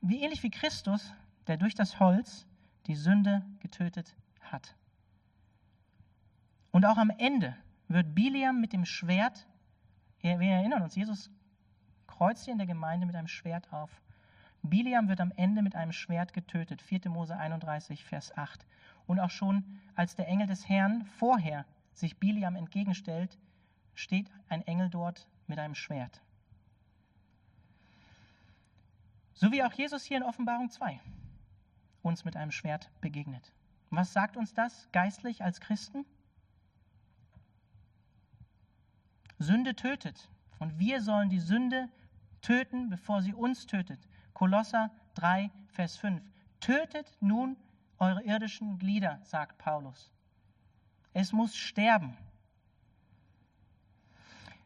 Wie ähnlich wie Christus, der durch das Holz die Sünde getötet hat. Und auch am Ende wird Biliam mit dem Schwert, wir erinnern uns, Jesus kreuzt hier in der Gemeinde mit einem Schwert auf. Biliam wird am Ende mit einem Schwert getötet, 4. Mose 31, Vers 8. Und auch schon als der Engel des Herrn vorher sich Biliam entgegenstellt, steht ein Engel dort mit einem Schwert. So wie auch Jesus hier in Offenbarung 2 uns mit einem Schwert begegnet. Was sagt uns das geistlich als Christen? Sünde tötet. Und wir sollen die Sünde töten, bevor sie uns tötet. Kolosser 3, Vers 5. Tötet nun eure irdischen Glieder, sagt Paulus. Es muss sterben.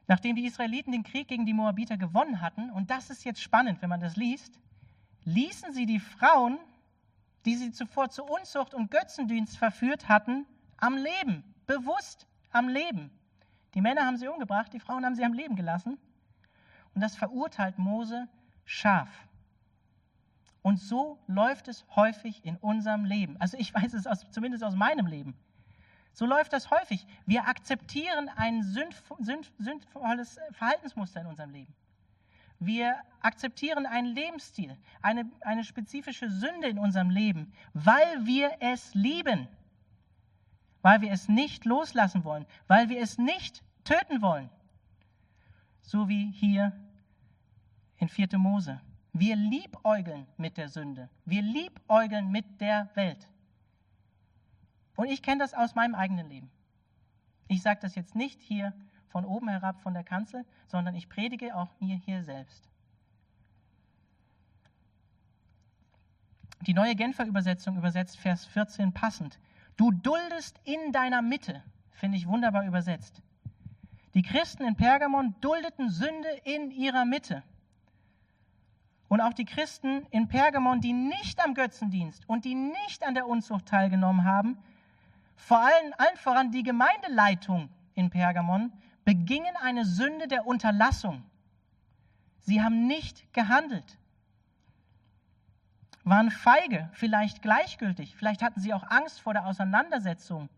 Nachdem die Israeliten den Krieg gegen die Moabiter gewonnen hatten, und das ist jetzt spannend, wenn man das liest, ließen sie die Frauen die sie zuvor zu Unzucht und Götzendienst verführt hatten, am Leben, bewusst am Leben. Die Männer haben sie umgebracht, die Frauen haben sie am Leben gelassen. Und das verurteilt Mose scharf. Und so läuft es häufig in unserem Leben. Also ich weiß es aus, zumindest aus meinem Leben. So läuft das häufig. Wir akzeptieren ein sündvolles Verhaltensmuster in unserem Leben. Wir akzeptieren einen Lebensstil, eine, eine spezifische Sünde in unserem Leben, weil wir es lieben, weil wir es nicht loslassen wollen, weil wir es nicht töten wollen. So wie hier in 4. Mose. Wir liebäugeln mit der Sünde. Wir liebäugeln mit der Welt. Und ich kenne das aus meinem eigenen Leben. Ich sage das jetzt nicht hier von oben herab von der Kanzel, sondern ich predige auch mir hier selbst. Die neue Genfer Übersetzung übersetzt Vers 14 passend. Du duldest in deiner Mitte, finde ich wunderbar übersetzt. Die Christen in Pergamon duldeten Sünde in ihrer Mitte. Und auch die Christen in Pergamon, die nicht am Götzendienst und die nicht an der Unzucht teilgenommen haben, vor allem allen voran die Gemeindeleitung in Pergamon, begingen eine Sünde der Unterlassung. Sie haben nicht gehandelt, waren feige, vielleicht gleichgültig, vielleicht hatten sie auch Angst vor der Auseinandersetzung,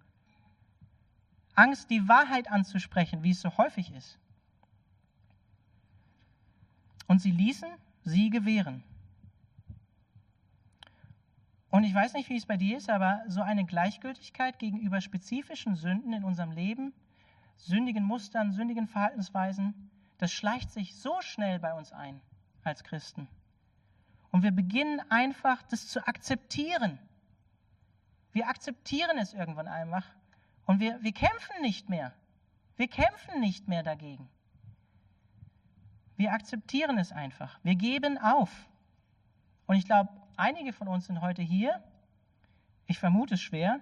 Angst, die Wahrheit anzusprechen, wie es so häufig ist. und sie ließen sie gewähren. Und ich weiß nicht, wie es bei dir ist, aber so eine Gleichgültigkeit gegenüber spezifischen Sünden in unserem Leben, sündigen Mustern, sündigen Verhaltensweisen, das schleicht sich so schnell bei uns ein als Christen. Und wir beginnen einfach, das zu akzeptieren. Wir akzeptieren es irgendwann einfach und wir, wir kämpfen nicht mehr. Wir kämpfen nicht mehr dagegen. Wir akzeptieren es einfach. Wir geben auf. Und ich glaube, einige von uns sind heute hier. Ich vermute es schwer.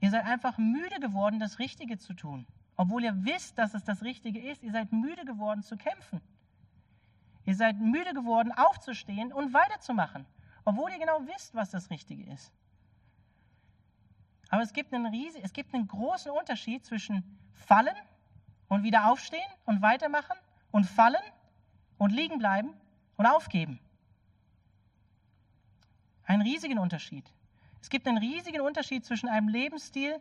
Ihr seid einfach müde geworden, das Richtige zu tun. Obwohl ihr wisst, dass es das Richtige ist. Ihr seid müde geworden zu kämpfen. Ihr seid müde geworden, aufzustehen und weiterzumachen, obwohl ihr genau wisst, was das Richtige ist. Aber es gibt einen, riesen, es gibt einen großen Unterschied zwischen fallen und wieder aufstehen und weitermachen und fallen und liegen bleiben und aufgeben. Einen riesigen Unterschied. Es gibt einen riesigen Unterschied zwischen einem Lebensstil,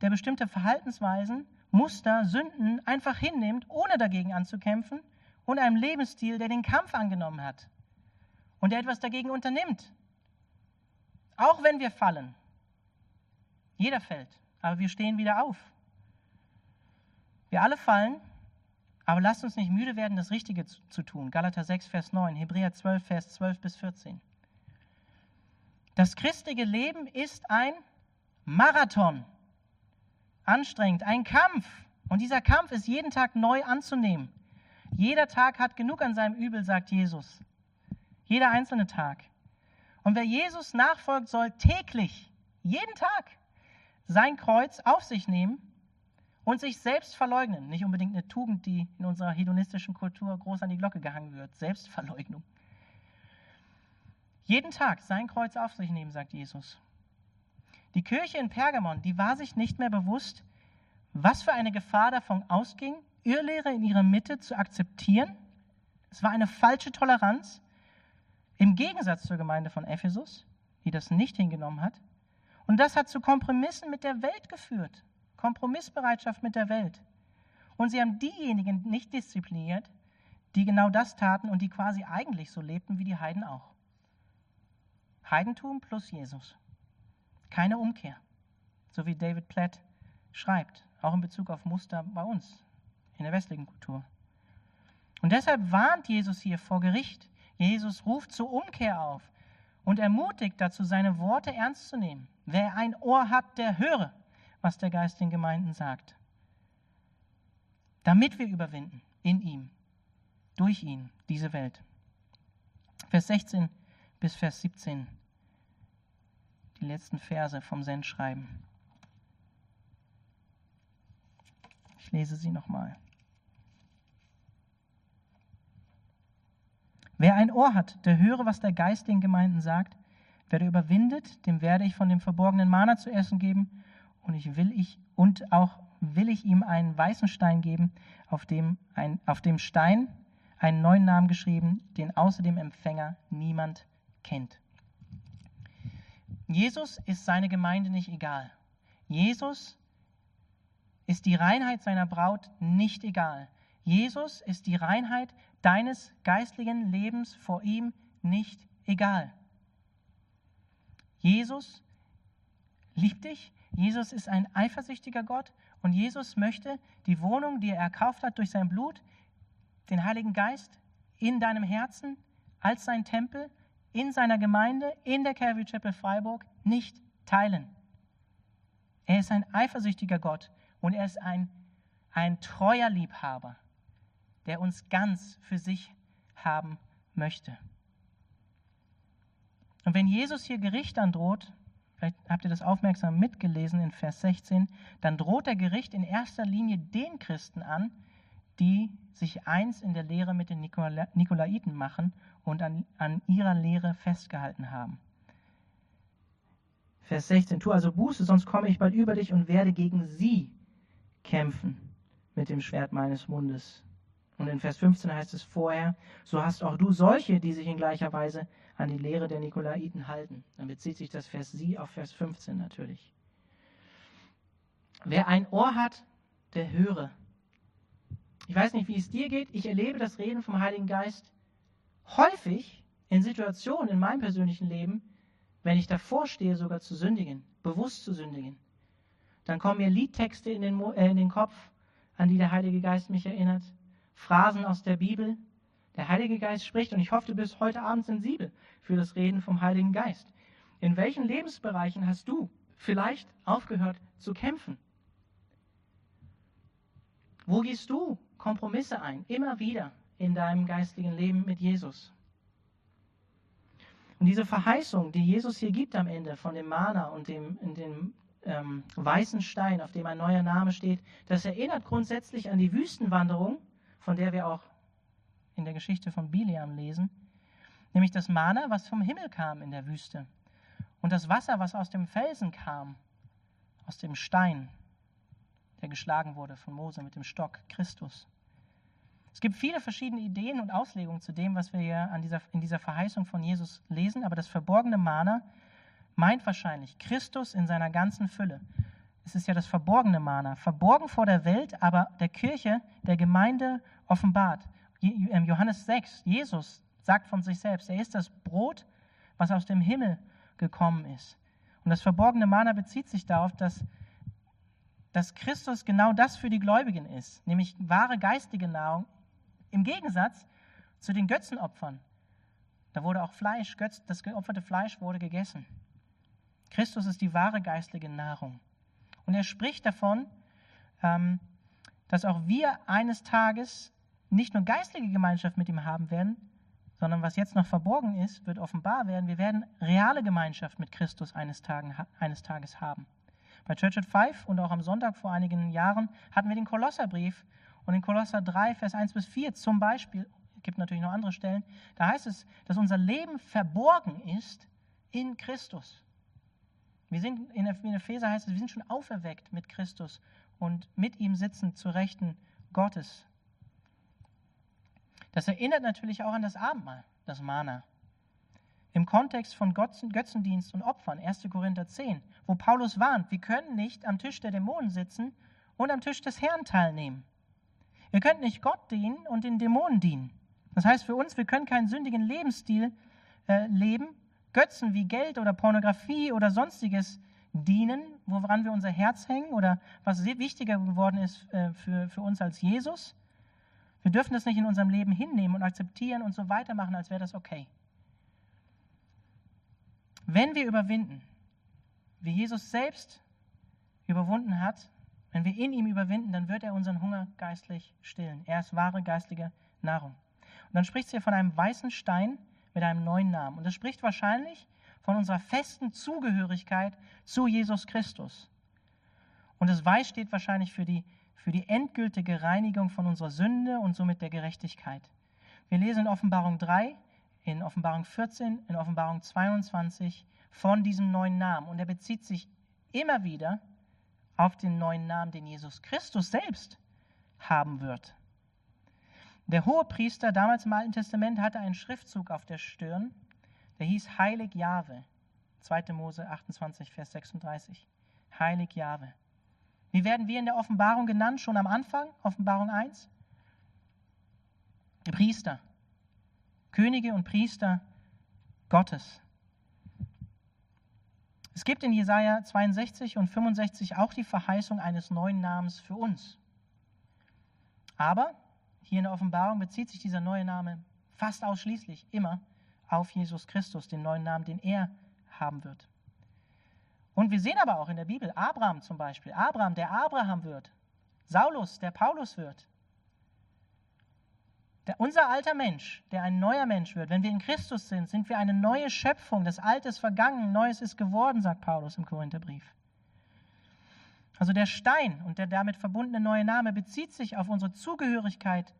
der bestimmte Verhaltensweisen, Muster, Sünden einfach hinnimmt, ohne dagegen anzukämpfen, und einem Lebensstil, der den Kampf angenommen hat und der etwas dagegen unternimmt. Auch wenn wir fallen. Jeder fällt, aber wir stehen wieder auf. Wir alle fallen, aber lasst uns nicht müde werden, das Richtige zu tun. Galater 6, Vers 9, Hebräer 12, Vers 12 bis 14. Das christliche Leben ist ein Marathon. Anstrengend, ein Kampf. Und dieser Kampf ist jeden Tag neu anzunehmen. Jeder Tag hat genug an seinem Übel, sagt Jesus. Jeder einzelne Tag. Und wer Jesus nachfolgt, soll täglich, jeden Tag, sein Kreuz auf sich nehmen und sich selbst verleugnen. Nicht unbedingt eine Tugend, die in unserer hedonistischen Kultur groß an die Glocke gehangen wird. Selbstverleugnung. Jeden Tag sein Kreuz auf sich nehmen, sagt Jesus. Die Kirche in Pergamon, die war sich nicht mehr bewusst, was für eine Gefahr davon ausging, Irrlehre in ihrer Mitte zu akzeptieren. Es war eine falsche Toleranz, im Gegensatz zur Gemeinde von Ephesus, die das nicht hingenommen hat. Und das hat zu Kompromissen mit der Welt geführt. Kompromissbereitschaft mit der Welt. Und sie haben diejenigen nicht diszipliniert, die genau das taten und die quasi eigentlich so lebten wie die Heiden auch. Heidentum plus Jesus. Keine Umkehr. So wie David Platt schreibt, auch in Bezug auf Muster bei uns in der westlichen Kultur. Und deshalb warnt Jesus hier vor Gericht. Jesus ruft zur Umkehr auf und ermutigt dazu, seine Worte ernst zu nehmen. Wer ein Ohr hat, der höre, was der Geist den Gemeinden sagt. Damit wir überwinden in ihm, durch ihn, diese Welt. Vers 16 bis Vers 17, die letzten Verse vom Sendschreiben. Ich lese sie nochmal. Wer ein Ohr hat, der höre, was der Geist den Gemeinden sagt. Wer der überwindet, dem werde ich von dem verborgenen Mana zu essen geben, und ich will ich und auch will ich ihm einen weißen Stein geben, auf dem, ein, auf dem Stein einen neuen Namen geschrieben, den außer dem Empfänger niemand kennt. Jesus ist seine Gemeinde nicht egal. Jesus ist die Reinheit seiner Braut nicht egal. Jesus ist die Reinheit deines geistlichen Lebens vor ihm nicht egal. Jesus liebt dich, Jesus ist ein eifersüchtiger Gott und Jesus möchte die Wohnung, die er erkauft hat durch sein Blut, den Heiligen Geist in deinem Herzen als sein Tempel, in seiner Gemeinde, in der Calvary Chapel Freiburg nicht teilen. Er ist ein eifersüchtiger Gott und er ist ein, ein treuer Liebhaber der uns ganz für sich haben möchte. Und wenn Jesus hier Gericht androht, vielleicht habt ihr das aufmerksam mitgelesen in Vers 16, dann droht der Gericht in erster Linie den Christen an, die sich eins in der Lehre mit den Nikolaiten machen und an, an ihrer Lehre festgehalten haben. Vers 16, tu also Buße, sonst komme ich bald über dich und werde gegen sie kämpfen mit dem Schwert meines Mundes. Und in Vers 15 heißt es vorher, so hast auch du solche, die sich in gleicher Weise an die Lehre der Nikolaiten halten. Dann bezieht sich das Vers sie auf Vers 15 natürlich. Wer ein Ohr hat, der höre. Ich weiß nicht, wie es dir geht. Ich erlebe das Reden vom Heiligen Geist häufig in Situationen in meinem persönlichen Leben, wenn ich davor stehe, sogar zu sündigen, bewusst zu sündigen. Dann kommen mir Liedtexte in den, äh, in den Kopf, an die der Heilige Geist mich erinnert, Phrasen aus der Bibel. Der Heilige Geist spricht und ich hoffe, du bist heute Abend sensibel für das Reden vom Heiligen Geist. In welchen Lebensbereichen hast du vielleicht aufgehört zu kämpfen? Wo gehst du Kompromisse ein, immer wieder in deinem geistigen Leben mit Jesus? Und diese Verheißung, die Jesus hier gibt am Ende von dem Mana und dem, dem ähm, weißen Stein, auf dem ein neuer Name steht, das erinnert grundsätzlich an die Wüstenwanderung, von der wir auch in der Geschichte von Bileam lesen, nämlich das Mana, was vom Himmel kam in der Wüste und das Wasser, was aus dem Felsen kam, aus dem Stein, der geschlagen wurde von Mose mit dem Stock, Christus. Es gibt viele verschiedene Ideen und Auslegungen zu dem, was wir hier dieser, in dieser Verheißung von Jesus lesen, aber das verborgene Mana meint wahrscheinlich Christus in seiner ganzen Fülle. Es ist ja das verborgene Mana, verborgen vor der Welt, aber der Kirche, der Gemeinde offenbart. Ähm, Johannes 6, Jesus sagt von sich selbst, er ist das Brot, was aus dem Himmel gekommen ist. Und das verborgene Mana bezieht sich darauf, dass, dass Christus genau das für die Gläubigen ist, nämlich wahre geistige Nahrung, im Gegensatz zu den Götzenopfern. Da wurde auch Fleisch, das geopferte Fleisch wurde gegessen. Christus ist die wahre geistliche Nahrung. Und er spricht davon, ähm, dass auch wir eines Tages nicht nur geistliche Gemeinschaft mit ihm haben werden, sondern was jetzt noch verborgen ist, wird offenbar werden. Wir werden reale Gemeinschaft mit Christus eines, Tages haben. Bei Church at Five und auch am Sonntag vor einigen Jahren hatten wir den Kolosserbrief und in Kolosser 3, Vers 1 bis 4 zum Beispiel, gibt natürlich noch andere Stellen, da heißt es, dass unser Leben verborgen ist in Christus. Wir sind, in Epheser heißt es, wir sind schon auferweckt mit Christus und mit ihm sitzen zur Rechten Gottes. Das erinnert natürlich auch an das Abendmahl, das Mana. Im Kontext von Götzendienst und Opfern, 1. Korinther 10, wo Paulus warnt, wir können nicht am Tisch der Dämonen sitzen und am Tisch des Herrn teilnehmen. Wir können nicht Gott dienen und den Dämonen dienen. Das heißt für uns, wir können keinen sündigen Lebensstil äh, leben Götzen wie Geld oder Pornografie oder sonstiges dienen, woran wir unser Herz hängen oder was wichtiger geworden ist äh, für, für uns als Jesus. Wir dürfen das nicht in unserem Leben hinnehmen und akzeptieren und so weitermachen, als wäre das okay. Wenn wir überwinden, wie Jesus selbst überwunden hat, wenn wir in ihm überwinden, dann wird er unseren Hunger geistlich stillen. Er ist wahre geistliche Nahrung. Und dann spricht es hier von einem weißen Stein, mit einem neuen Namen. Und das spricht wahrscheinlich von unserer festen Zugehörigkeit zu Jesus Christus. Und das Weiß steht wahrscheinlich für die, für die endgültige Reinigung von unserer Sünde und somit der Gerechtigkeit. Wir lesen in Offenbarung 3, in Offenbarung 14, in Offenbarung 22 von diesem neuen Namen. Und er bezieht sich immer wieder auf den neuen Namen, den Jesus Christus selbst haben wird. Der hohe Priester damals im Alten Testament hatte einen Schriftzug auf der Stirn, der hieß Heilig Jahwe. 2. Mose 28, Vers 36. Heilig Jahwe. Wie werden wir in der Offenbarung genannt, schon am Anfang, Offenbarung 1? Priester. Könige und Priester Gottes. Es gibt in Jesaja 62 und 65 auch die Verheißung eines neuen Namens für uns. Aber hier in der Offenbarung bezieht sich dieser neue Name fast ausschließlich immer auf Jesus Christus, den neuen Namen, den er haben wird. Und wir sehen aber auch in der Bibel Abraham zum Beispiel, Abraham, der Abraham wird, Saulus, der Paulus wird. Der, unser alter Mensch, der ein neuer Mensch wird, wenn wir in Christus sind, sind wir eine neue Schöpfung. Das Alte ist vergangen, Neues ist geworden, sagt Paulus im Korintherbrief. Also der Stein und der damit verbundene neue Name bezieht sich auf unsere Zugehörigkeit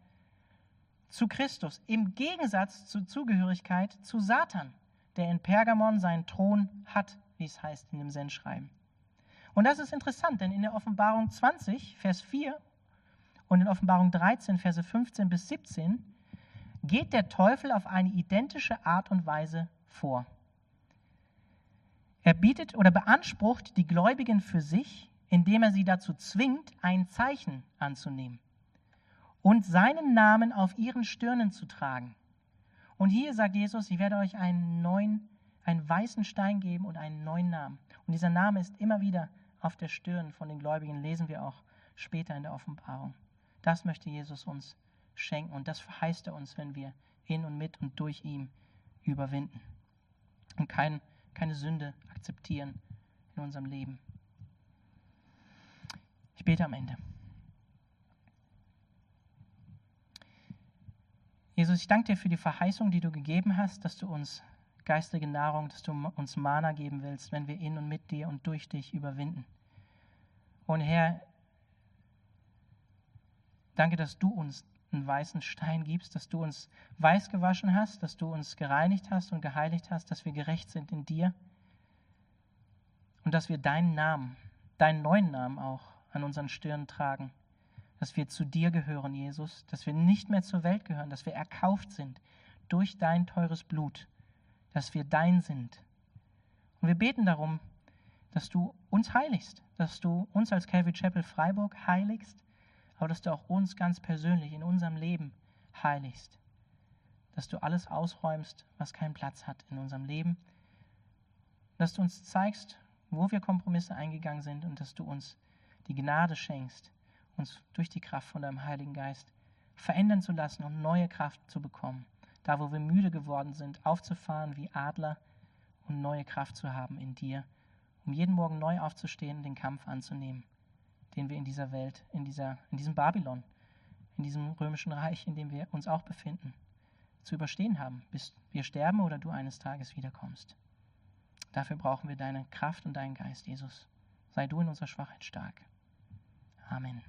zu Christus, im Gegensatz zur Zugehörigkeit zu Satan, der in Pergamon seinen Thron hat, wie es heißt in dem Sendschreiben. Und das ist interessant, denn in der Offenbarung 20, Vers 4 und in Offenbarung 13, Verse 15 bis 17 geht der Teufel auf eine identische Art und Weise vor. Er bietet oder beansprucht die Gläubigen für sich, indem er sie dazu zwingt, ein Zeichen anzunehmen und seinen Namen auf ihren Stirnen zu tragen. Und hier sagt Jesus, ich werde euch einen neuen, einen weißen Stein geben und einen neuen Namen. Und dieser Name ist immer wieder auf der Stirn von den Gläubigen, lesen wir auch später in der Offenbarung. Das möchte Jesus uns schenken und das verheißt er uns, wenn wir in und mit und durch ihn überwinden und kein, keine Sünde akzeptieren in unserem Leben. Ich bete am Ende. Jesus, ich danke dir für die Verheißung, die du gegeben hast, dass du uns geistige Nahrung, dass du uns Mana geben willst, wenn wir in und mit dir und durch dich überwinden. Und Herr, danke, dass du uns einen weißen Stein gibst, dass du uns weiß gewaschen hast, dass du uns gereinigt hast und geheiligt hast, dass wir gerecht sind in dir und dass wir deinen Namen, deinen neuen Namen auch an unseren Stirnen tragen dass wir zu dir gehören, Jesus, dass wir nicht mehr zur Welt gehören, dass wir erkauft sind durch dein teures Blut, dass wir dein sind. Und wir beten darum, dass du uns heiligst, dass du uns als Calvary Chapel Freiburg heiligst, aber dass du auch uns ganz persönlich in unserem Leben heiligst, dass du alles ausräumst, was keinen Platz hat in unserem Leben, dass du uns zeigst, wo wir Kompromisse eingegangen sind und dass du uns die Gnade schenkst, uns durch die Kraft von deinem Heiligen Geist verändern zu lassen und neue Kraft zu bekommen. Da, wo wir müde geworden sind, aufzufahren wie Adler und neue Kraft zu haben in dir, um jeden Morgen neu aufzustehen den Kampf anzunehmen, den wir in dieser Welt, in, dieser, in diesem Babylon, in diesem römischen Reich, in dem wir uns auch befinden, zu überstehen haben, bis wir sterben oder du eines Tages wiederkommst. Dafür brauchen wir deine Kraft und deinen Geist, Jesus. Sei du in unserer Schwachheit stark. Amen.